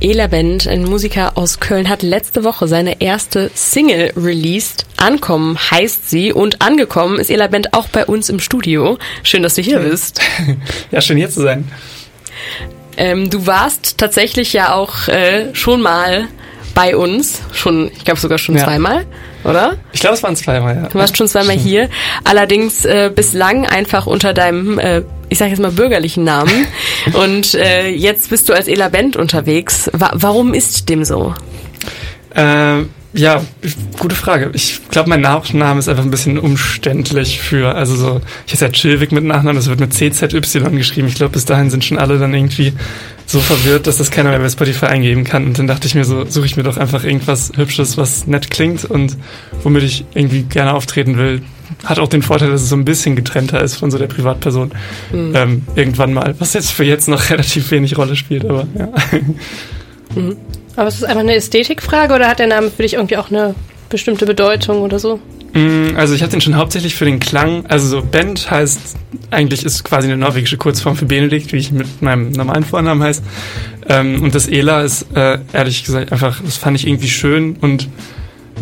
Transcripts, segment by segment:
Ela Band, ein Musiker aus Köln, hat letzte Woche seine erste Single released. Ankommen heißt sie und angekommen ist Ela Band auch bei uns im Studio. Schön, dass du hier bist. Ja, schön hier zu sein. Ähm, du warst tatsächlich ja auch äh, schon mal bei uns, schon, ich glaube sogar schon ja. zweimal, oder? Ich glaube, es waren zweimal, ja. Du warst schon zweimal hier, allerdings äh, bislang einfach unter deinem äh, ich sage jetzt mal bürgerlichen Namen. Und äh, jetzt bist du als Ela Band unterwegs. Wa warum ist dem so? Äh, ja, gute Frage. Ich glaube, mein Nachname ist einfach ein bisschen umständlich für, also so, ich heiße ja Chilwig mit Nachnamen, das wird mit CZY geschrieben. Ich glaube, bis dahin sind schon alle dann irgendwie so verwirrt, dass das keiner mehr bei Spotify eingeben kann. Und dann dachte ich mir so, suche ich mir doch einfach irgendwas Hübsches, was nett klingt und womit ich irgendwie gerne auftreten will hat auch den Vorteil, dass es so ein bisschen getrennter ist von so der Privatperson. Mhm. Ähm, irgendwann mal, was jetzt für jetzt noch relativ wenig Rolle spielt, aber ja. Mhm. Aber ist es einfach eine Ästhetikfrage oder hat der Name für dich irgendwie auch eine bestimmte Bedeutung oder so? Mm, also ich habe den schon hauptsächlich für den Klang, also so Bent heißt, eigentlich ist quasi eine norwegische Kurzform für Benedikt, wie ich mit meinem normalen Vornamen heiße. Ähm, und das Ela ist äh, ehrlich gesagt einfach, das fand ich irgendwie schön und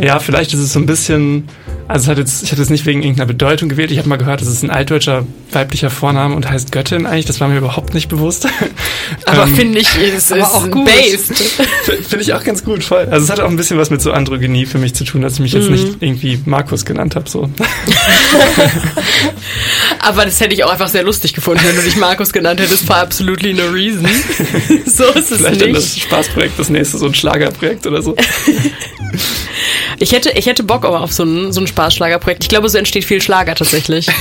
ja, vielleicht ist es so ein bisschen also jetzt, ich habe es nicht wegen irgendeiner Bedeutung gewählt. Ich habe mal gehört, es ist ein altdeutscher weiblicher Vorname und heißt Göttin eigentlich. Das war mir überhaupt nicht bewusst. Aber ähm, finde ich, es ist auch gut. based. Finde ich auch ganz gut, voll. Also es hat auch ein bisschen was mit so Androgynie für mich zu tun, dass ich mich jetzt mhm. nicht irgendwie Markus genannt habe. So. Aber das hätte ich auch einfach sehr lustig gefunden, wenn du dich Markus genannt hättest, for absolutely no reason. so ist es Vielleicht nicht. dann das Spaßprojekt, das nächste, so ein Schlagerprojekt oder so. Ich hätte, ich hätte Bock aber auf so ein, so ein Spaßschlagerprojekt. Ich glaube, so entsteht viel Schlager tatsächlich.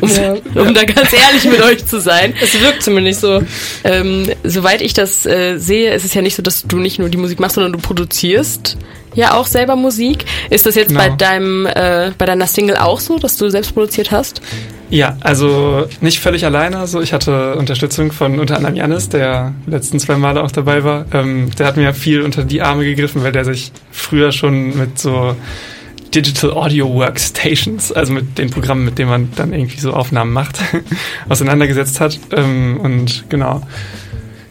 Um, ja. um da ganz ehrlich mit euch zu sein. Es wirkt zumindest so. Ähm, soweit ich das äh, sehe, ist es ja nicht so, dass du nicht nur die Musik machst, sondern du produzierst ja auch selber Musik. Ist das jetzt genau. bei deinem äh, bei deiner Single auch so, dass du selbst produziert hast? Ja, also nicht völlig alleine. So, ich hatte Unterstützung von unter anderem Janis, der letzten zwei Male auch dabei war. Ähm, der hat mir viel unter die Arme gegriffen, weil der sich früher schon mit so Digital Audio Workstations, also mit den Programmen, mit denen man dann irgendwie so Aufnahmen macht, auseinandergesetzt hat. Ähm, und genau,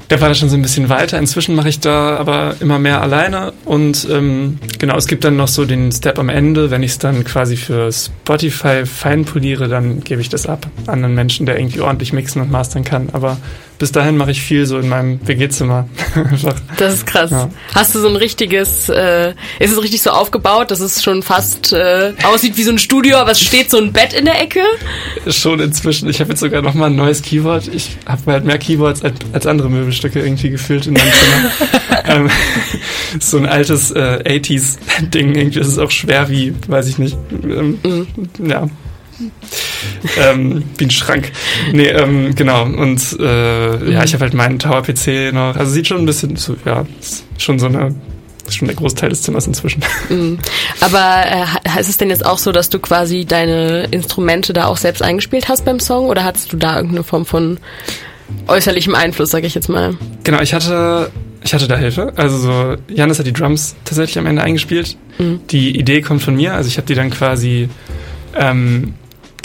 der war da schon so ein bisschen weiter. Inzwischen mache ich da aber immer mehr alleine und ähm, genau, es gibt dann noch so den Step am Ende, wenn ich es dann quasi für Spotify feinpoliere, dann gebe ich das ab an einen Menschen, der irgendwie ordentlich mixen und mastern kann. Aber bis dahin mache ich viel so in meinem WG-Zimmer. das ist krass. Ja. Hast du so ein richtiges, äh, ist es richtig so aufgebaut, dass es schon fast äh, aussieht wie so ein Studio, aber es steht so ein Bett in der Ecke? Schon inzwischen. Ich habe jetzt sogar noch mal ein neues Keyboard. Ich habe halt mehr Keyboards als, als andere Möbelstücke irgendwie gefühlt in meinem Zimmer. ähm, so ein altes äh, 80s-Ding. Irgendwie ist es auch schwer wie, weiß ich nicht. Ähm, mhm. Ja, ähm, wie ein Schrank. Nee, ähm, genau. Und äh, mhm. ja, ich habe halt meinen Tower-PC noch. Also sieht schon ein bisschen so, ja, ist schon so eine ist schon der Großteil des Zimmers inzwischen. Mhm. Aber äh, ist es denn jetzt auch so, dass du quasi deine Instrumente da auch selbst eingespielt hast beim Song oder hattest du da irgendeine Form von äußerlichem Einfluss, sage ich jetzt mal? Genau, ich hatte ich hatte da Hilfe. Also so, Janis hat die Drums tatsächlich am Ende eingespielt. Mhm. Die Idee kommt von mir. Also ich habe die dann quasi ähm,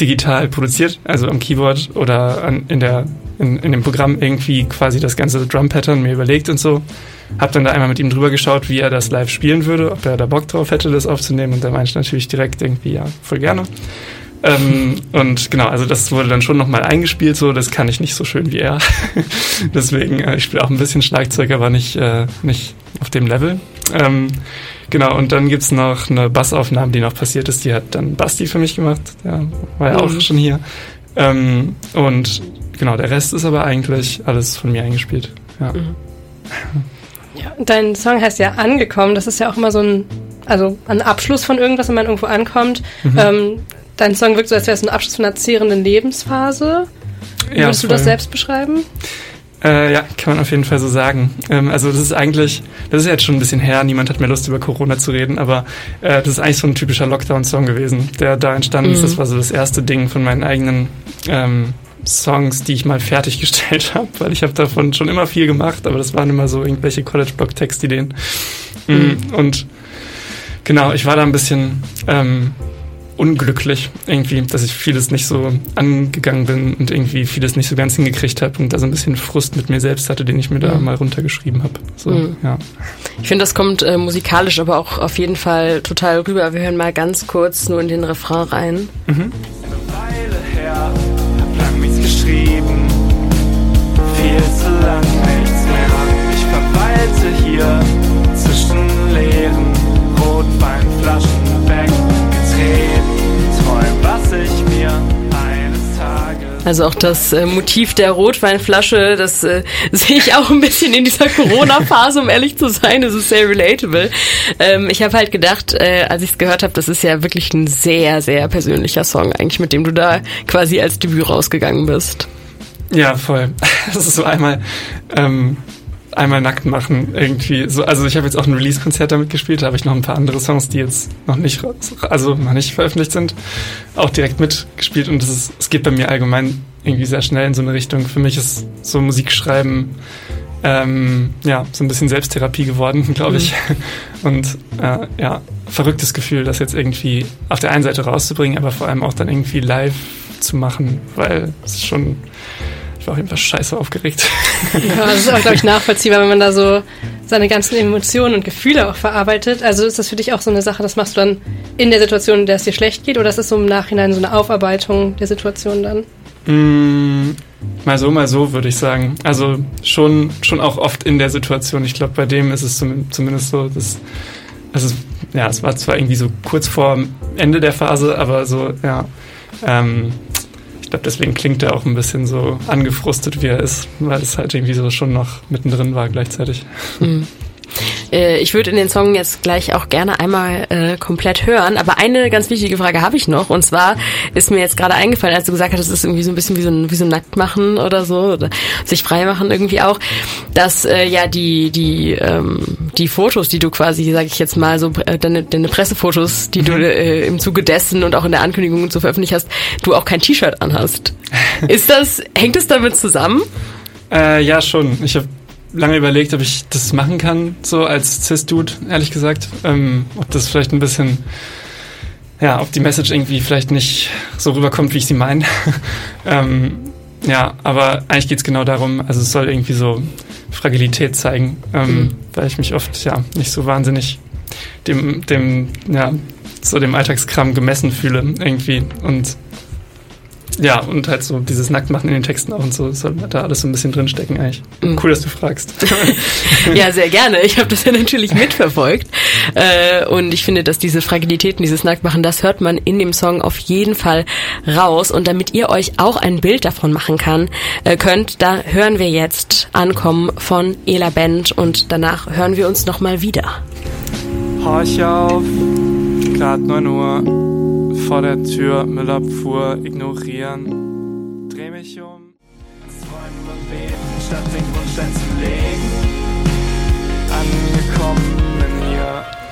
digital produziert, also am Keyboard oder an, in, der, in, in dem Programm irgendwie quasi das ganze Drum-Pattern mir überlegt und so. Hab dann da einmal mit ihm drüber geschaut, wie er das live spielen würde, ob er da Bock drauf hätte, das aufzunehmen. Und da meinte ich natürlich direkt irgendwie, ja, voll gerne. Ähm, und genau, also das wurde dann schon nochmal eingespielt, so, das kann ich nicht so schön wie er. Deswegen, äh, ich spiele auch ein bisschen Schlagzeug, aber nicht, äh, nicht auf dem Level. Ähm, Genau, und dann gibt's noch eine Bassaufnahme, die noch passiert ist. Die hat dann Basti für mich gemacht. Der war ja mhm. auch schon hier. Ähm, und genau, der Rest ist aber eigentlich alles von mir eingespielt. Ja. Mhm. ja. Dein Song heißt ja Angekommen. Das ist ja auch immer so ein, also ein Abschluss von irgendwas, wenn man irgendwo ankommt. Mhm. Ähm, dein Song wirkt so, als wäre es ein Abschluss von einer zehrenden Lebensphase. Ja, Würdest du das selbst beschreiben? Äh, ja, kann man auf jeden Fall so sagen. Ähm, also das ist eigentlich, das ist jetzt schon ein bisschen her, niemand hat mehr Lust über Corona zu reden, aber äh, das ist eigentlich so ein typischer Lockdown-Song gewesen, der da entstanden mhm. ist. Das war so das erste Ding von meinen eigenen ähm, Songs, die ich mal fertiggestellt habe, weil ich habe davon schon immer viel gemacht, aber das waren immer so irgendwelche College-Blog-Textideen. Mhm. Und genau, ich war da ein bisschen ähm, unglücklich irgendwie, dass ich vieles nicht so angegangen bin und irgendwie vieles nicht so ganz hingekriegt habe und da so ein bisschen Frust mit mir selbst hatte, den ich mir da mhm. mal runtergeschrieben habe. So, mhm. ja. Ich finde, das kommt äh, musikalisch aber auch auf jeden Fall total rüber. Wir hören mal ganz kurz nur in den Refrain rein. Mhm. Eine Weile her, hab lang mies geschrieben, viel zu lang nichts mehr. Ich verweilte hier zwischen leeren Rotweinflaschen Also auch das äh, Motiv der Rotweinflasche, das äh, sehe ich auch ein bisschen in dieser Corona-Phase, um ehrlich zu sein. Das ist sehr relatable. Ähm, ich habe halt gedacht, äh, als ich es gehört habe, das ist ja wirklich ein sehr, sehr persönlicher Song, eigentlich, mit dem du da quasi als Debüt rausgegangen bist. Ja, voll. Das ist so einmal ähm, einmal nackt machen irgendwie. So, also ich habe jetzt auch ein Release-Konzert damit gespielt, da habe ich noch ein paar andere Songs, die jetzt noch nicht, also noch nicht veröffentlicht sind, auch direkt mitgespielt und es es geht bei mir allgemein irgendwie sehr schnell in so eine Richtung. Für mich ist so Musikschreiben ähm, ja so ein bisschen Selbsttherapie geworden, glaube ich. Mhm. Und äh, ja, verrücktes Gefühl, das jetzt irgendwie auf der einen Seite rauszubringen, aber vor allem auch dann irgendwie live zu machen, weil es schon ich war auf jeden Fall scheiße aufgeregt. Ja, das ist auch, glaube ich, nachvollziehbar, wenn man da so seine ganzen Emotionen und Gefühle auch verarbeitet. Also ist das für dich auch so eine Sache, das machst du dann in der Situation, in der es dir schlecht geht, oder ist das so im Nachhinein so eine Aufarbeitung der Situation dann? Mm, mal so, mal so, würde ich sagen. Also schon, schon auch oft in der Situation. Ich glaube, bei dem ist es zumindest so, dass also ja, es war zwar irgendwie so kurz vor Ende der Phase, aber so, ja, ähm, glaube, deswegen klingt er auch ein bisschen so angefrustet, wie er ist, weil es halt irgendwie so schon noch mittendrin war gleichzeitig. Mhm. Äh, ich würde in den Song jetzt gleich auch gerne einmal äh, komplett hören, aber eine ganz wichtige Frage habe ich noch und zwar ist mir jetzt gerade eingefallen, als du gesagt hast, es ist irgendwie so ein bisschen wie so ein, wie so ein Nacktmachen oder so oder sich freimachen irgendwie auch, dass äh, ja die die ähm, die Fotos, die du quasi, sage ich jetzt mal so äh, deine, deine Pressefotos, die mhm. du äh, im Zuge dessen und auch in der Ankündigung und so veröffentlicht hast, du auch kein T-Shirt anhast. ist das hängt es damit zusammen? Äh, ja schon. Ich habe lange überlegt, ob ich das machen kann, so als Cis-Dude, ehrlich gesagt. Ähm, ob das vielleicht ein bisschen, ja, ob die Message irgendwie vielleicht nicht so rüberkommt, wie ich sie meine. ähm, ja, aber eigentlich geht's genau darum, also es soll irgendwie so Fragilität zeigen, ähm, mhm. weil ich mich oft, ja, nicht so wahnsinnig dem, dem, ja, so dem Alltagskram gemessen fühle irgendwie und ja, und halt so dieses Nacktmachen in den Texten auch und so, soll da alles so ein bisschen drinstecken eigentlich. Mhm. Cool, dass du fragst. ja, sehr gerne. Ich habe das ja natürlich mitverfolgt. Äh, und ich finde, dass diese Fragilitäten, dieses Nacktmachen, das hört man in dem Song auf jeden Fall raus. Und damit ihr euch auch ein Bild davon machen kann, äh, könnt, da hören wir jetzt Ankommen von Ela Band und danach hören wir uns nochmal wieder. Horch auf, grad 9 Uhr vor der Tür, Müllabfuhr ignorieren. Dreh mich um, Träumen bewegen, statt den Grundstein zu legen. Angekommen in mir.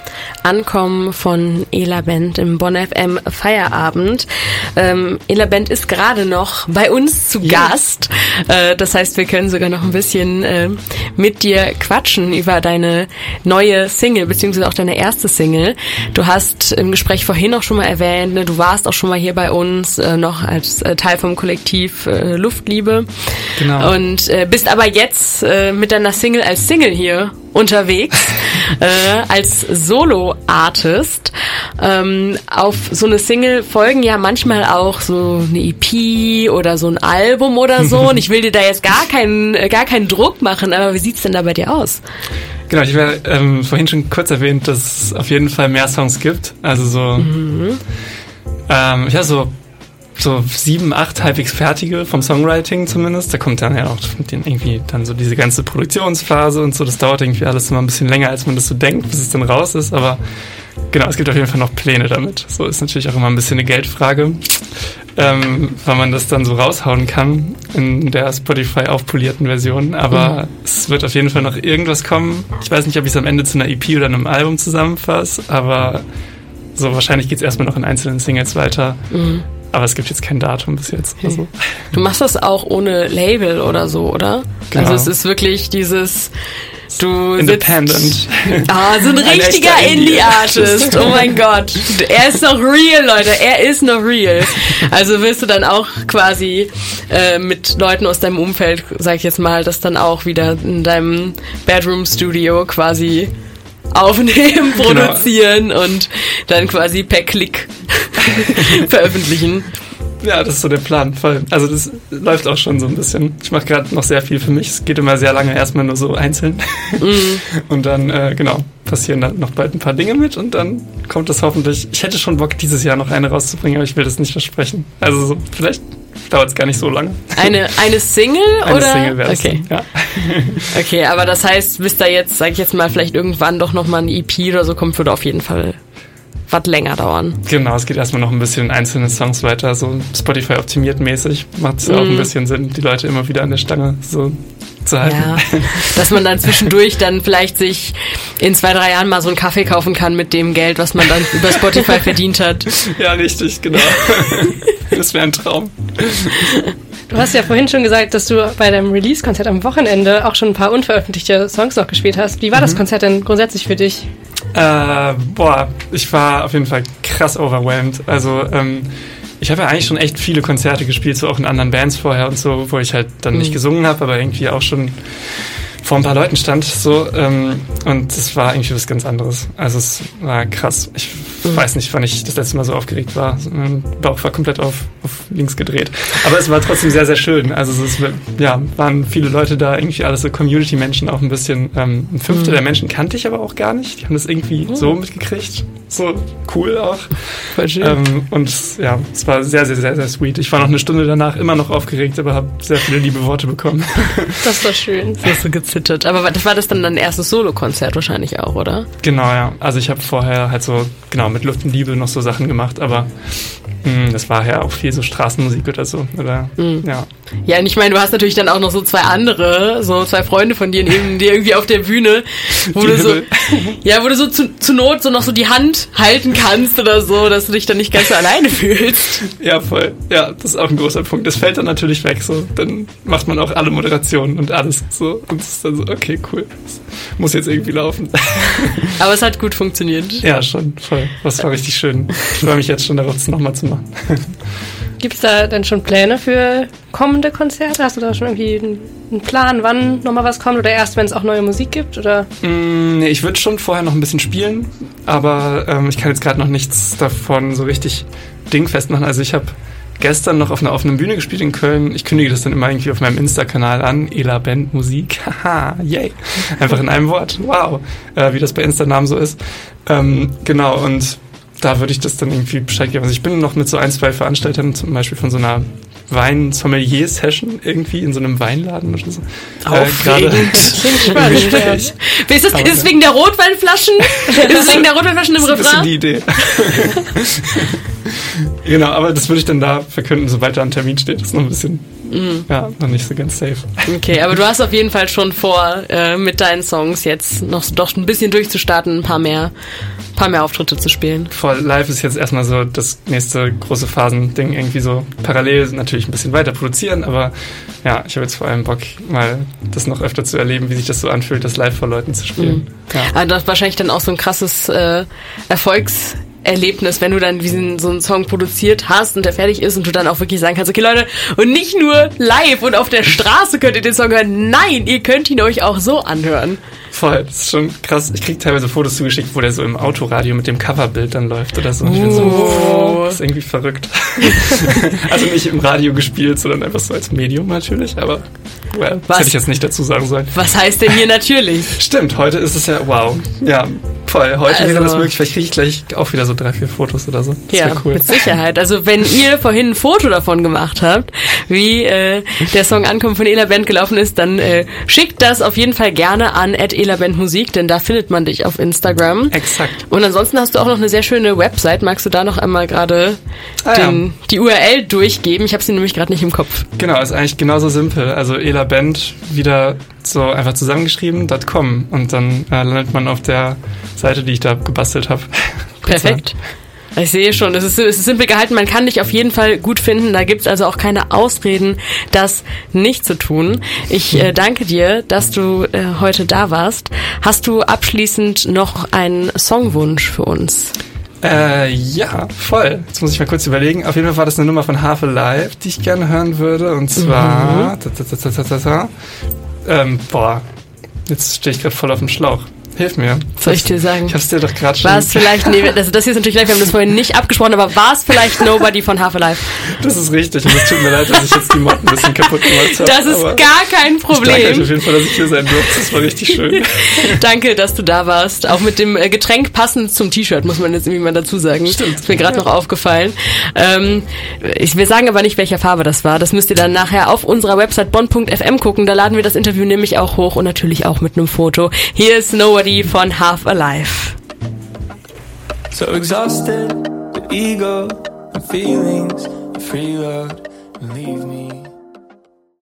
Ankommen von Ela Band im Bonn FM Feierabend. Ähm, Ela Band ist gerade noch bei uns zu yeah. Gast. Äh, das heißt, wir können sogar noch ein bisschen äh, mit dir quatschen über deine neue Single, beziehungsweise auch deine erste Single. Du hast im Gespräch vorhin auch schon mal erwähnt, ne, du warst auch schon mal hier bei uns, äh, noch als äh, Teil vom Kollektiv äh, Luftliebe. Genau. Und äh, bist aber jetzt mit deiner Single als Single hier unterwegs äh, als Solo-Artist. Ähm, auf so eine Single folgen ja manchmal auch so eine EP oder so ein Album oder so. Und ich will dir da jetzt gar keinen, äh, gar keinen Druck machen, aber wie sieht's denn da bei dir aus? Genau, ich habe ähm, vorhin schon kurz erwähnt, dass es auf jeden Fall mehr Songs gibt. Also so, mhm. ähm, ja, so so sieben, acht halbwegs fertige vom Songwriting zumindest. Da kommt dann ja auch irgendwie dann so diese ganze Produktionsphase und so. Das dauert irgendwie alles immer ein bisschen länger, als man das so denkt, bis es dann raus ist. Aber genau, es gibt auf jeden Fall noch Pläne damit. So ist natürlich auch immer ein bisschen eine Geldfrage, ähm, weil man das dann so raushauen kann in der Spotify aufpolierten Version. Aber mhm. es wird auf jeden Fall noch irgendwas kommen. Ich weiß nicht, ob ich es am Ende zu einer EP oder einem Album zusammenfasse, aber so wahrscheinlich geht es erstmal noch in einzelnen Singles weiter. Mhm. Aber es gibt jetzt kein Datum bis jetzt. Also. Du machst das auch ohne Label oder so, oder? Genau. Also es ist wirklich dieses Du Independent. Ah, so ein richtiger Indie-Artist. Oh mein Gott. Er ist noch real, Leute. Er ist noch real. Also wirst du dann auch quasi äh, mit Leuten aus deinem Umfeld, sag ich jetzt mal, das dann auch wieder in deinem Bedroom-Studio quasi aufnehmen, Genau. produzieren und dann quasi per Klick veröffentlichen. Ja, das ist so der Plan. Voll. Also das läuft auch schon so ein bisschen. Ich mache gerade noch sehr viel für mich. Es geht immer sehr lange, erstmal nur so einzeln. Und dann, äh, genau, passieren dann noch bald ein paar Dinge mit und dann kommt das hoffentlich. Ich hätte schon Bock, dieses Jahr noch eine rauszubringen, aber ich will das nicht versprechen. Also so, vielleicht dauert es gar nicht so lange. Eine, eine Single Eine oder? Single wäre okay. dann, ja. Okay, aber das heißt, bis da jetzt, sag ich jetzt mal, vielleicht irgendwann doch nochmal ein EP oder so kommt, würde auf jeden Fall was länger dauern. Genau, es geht erstmal noch ein bisschen in einzelne Songs weiter, so Spotify optimiert mäßig. Macht es auch Mhm. ein bisschen Sinn, die Leute immer wieder an der Stange so zu halten. Ja, dass man dann zwischendurch dann vielleicht sich in zwei, drei Jahren mal so einen Kaffee kaufen kann mit dem Geld, was man dann über Spotify verdient hat. Ja, richtig, genau. das wäre ein Traum. Du hast ja vorhin schon gesagt, dass du bei deinem Release-Konzert am Wochenende auch schon ein paar unveröffentlichte Songs noch gespielt hast. Wie war das Konzert denn grundsätzlich für dich? Äh, boah, ich war auf jeden Fall krass overwhelmed. Also, ähm, ich habe ja eigentlich schon echt viele Konzerte gespielt, so auch in anderen Bands vorher und so, wo ich halt dann nicht gesungen habe, aber irgendwie auch schon vor ein paar Leuten stand. So, ähm, und es war irgendwie was ganz anderes. Also es war krass. Ich weiß nicht, wann ich das letzte Mal so aufgeregt war. Mein Bauch war komplett auf, auf links gedreht. Aber es war trotzdem sehr, sehr schön. Also es ist, ja, waren viele Leute da, irgendwie alles so Community-Menschen auch ein bisschen. Ähm, ein Fünftel der Menschen kannte ich aber auch gar nicht. Die haben das irgendwie so mitgekriegt. So cool auch. Voll schön. Ähm, und ja, es war sehr, sehr, sehr, sehr sweet. Ich war noch eine Stunde danach immer noch aufgeregt, aber habe sehr viele liebe Worte bekommen. Das doch schön. Du hast so gezittert. Aber das war das dann dein erstes Solo-Konzert wahrscheinlich auch, oder? Genau, ja. Also ich habe vorher halt so, genau, mit Luft und Liebe noch so Sachen gemacht, aber mh, das war ja auch viel so Straßenmusik oder so. Oder, ja. Ja, und ich meine, du hast natürlich dann auch noch so zwei andere, so zwei Freunde von dir neben dir irgendwie auf der Bühne, wo Die du so, ja, wo du so zu, zu Not so noch so die Hand halten kannst oder so, dass du dich dann nicht ganz so alleine fühlst. Ja, voll. Ja, das ist auch ein großer Punkt. Das fällt dann natürlich weg. So, dann macht man auch alle Moderationen und alles so. Und es ist dann so, okay, cool. Das muss jetzt irgendwie laufen. Aber es hat gut funktioniert. ja, schon, voll. Das war richtig schön. Ich freue mich jetzt schon darauf, das nochmal zu machen. Gibt es da denn schon Pläne für kommende Konzerte? Hast du da schon irgendwie einen einen Plan, wann nochmal was kommt? Oder erst, wenn es auch neue Musik gibt? Oder? Mm, nee, ich würde schon vorher noch ein bisschen spielen, aber ähm, ich kann jetzt gerade noch nichts davon so richtig dingfest machen. Also ich habe gestern noch auf einer offenen Bühne gespielt in Köln. Ich kündige das dann immer irgendwie auf meinem Insta-Kanal an. Ela Band Musik. Haha, yay. Einfach in einem Wort. Wow. Äh, wie das bei Insta-Namen so ist. Ähm, genau, und da würde ich das dann irgendwie Bescheid geben. Also ich bin noch mit so ein, zwei Veranstaltern, zum Beispiel von so einer Wein-Sommelier-Session irgendwie in so einem Weinladen oder so. Äh, gerade- Aufregend. Spannend. ja. Ist es, ist es wegen der Rotweinflaschen? ist es wegen der Rotweinflaschen im Das ist Refrain? die Idee. genau, aber das würde ich dann da verkünden, sobald da ein Termin steht. Das ist noch ein bisschen, Mhm. ja, noch nicht so ganz safe. Okay, aber du hast auf jeden Fall schon vor, äh, mit deinen Songs jetzt noch doch ein bisschen durchzustarten, ein paar mehr, paar mehr Auftritte zu spielen. Voll live ist jetzt erstmal so das nächste große Phasending irgendwie so parallel natürlich ein bisschen weiter produzieren, aber ja, ich habe jetzt vor allem Bock, mal das noch öfter zu erleben, wie sich das so anfühlt, das live vor Leuten zu spielen. Ja. Aber das ist wahrscheinlich dann auch so ein krasses äh, Erfolgserlebnis, wenn du dann diesen, so einen Song produziert hast und der fertig ist und du dann auch wirklich sagen kannst, okay Leute, und nicht nur live und auf der Straße könnt ihr den Song hören, nein, ihr könnt ihn euch auch so anhören. Voll, das ist schon krass. Ich krieg teilweise Fotos zugeschickt, wo der so im Autoradio mit dem Coverbild dann läuft oder so. Und ich bin so, Oh. das ist irgendwie verrückt. also nicht im Radio gespielt, sondern einfach so als Medium natürlich, aber well, das Was? hätte ich jetzt nicht dazu sagen sollen. Was heißt denn hier natürlich? Stimmt, heute ist es ja, wow. Ja, voll. Heute wäre Also- das möglich. Vielleicht kriege ich gleich auch wieder so drei, vier Fotos oder so. Das Ja, wäre cool. mit Sicherheit. Also wenn ihr vorhin ein Foto davon gemacht habt, wie äh, der Song Ankommen von Ela Band gelaufen ist, dann äh, schickt das auf jeden Fall gerne an @elabandmusik, denn da findet man dich auf Instagram. Exakt. Und ansonsten hast du auch noch eine sehr schöne Website. Magst du da noch einmal gerade Ah, ja. die URL durchgeben? Ich habe sie nämlich gerade nicht im Kopf. Genau, ist eigentlich genauso simpel. Also Ela Band wieder so einfach zusammengeschrieben, .com. Und dann äh, landet man auf der Seite, die ich da gebastelt habe. Perfekt. Ich sehe schon, es ist, es ist simpel gehalten, man kann dich auf jeden Fall gut finden. Da gibt's also auch keine Ausreden, das nicht zu tun. Ich äh, danke dir, dass du äh, heute da warst. Hast du abschließend noch einen Songwunsch für uns? Äh, ja, voll. Jetzt muss ich mal kurz überlegen. Auf jeden Fall war das eine Nummer von Half Alive, die ich gerne hören würde. Und zwar. Mhm. Ta, ta, ta, ähm, boah, jetzt stehe ich gerade voll auf dem Schlauch. Hilf mir. Soll ich dir sagen? Ich hab's dir doch gerade schon. War es vielleicht, nee, das, das hier ist natürlich live, wir haben das vorhin nicht abgesprochen, aber war es vielleicht Nobody von Half Alive? Das ist richtig und es tut mir leid, dass ich jetzt die Mod ein bisschen kaputt gemacht habe. Das ist gar kein Problem. Ich danke euch auf jeden Fall, dass ich hier sein durfte. Das war richtig schön. danke, dass du da warst. Auch mit dem äh, Getränk passend zum T-Shirt, muss man jetzt irgendwie mal dazu sagen. Stimmt. Ist mir gerade ja. noch aufgefallen. Ähm, ich, wir sagen aber nicht, welcher Farbe das war. Das müsst ihr dann nachher auf unserer Website bonn.fm gucken. Da laden wir das Interview nämlich auch hoch und natürlich auch mit einem Foto. Hier ist Nobody von Half alive. So exhausted, the ego, the feelings, the free love, leave me.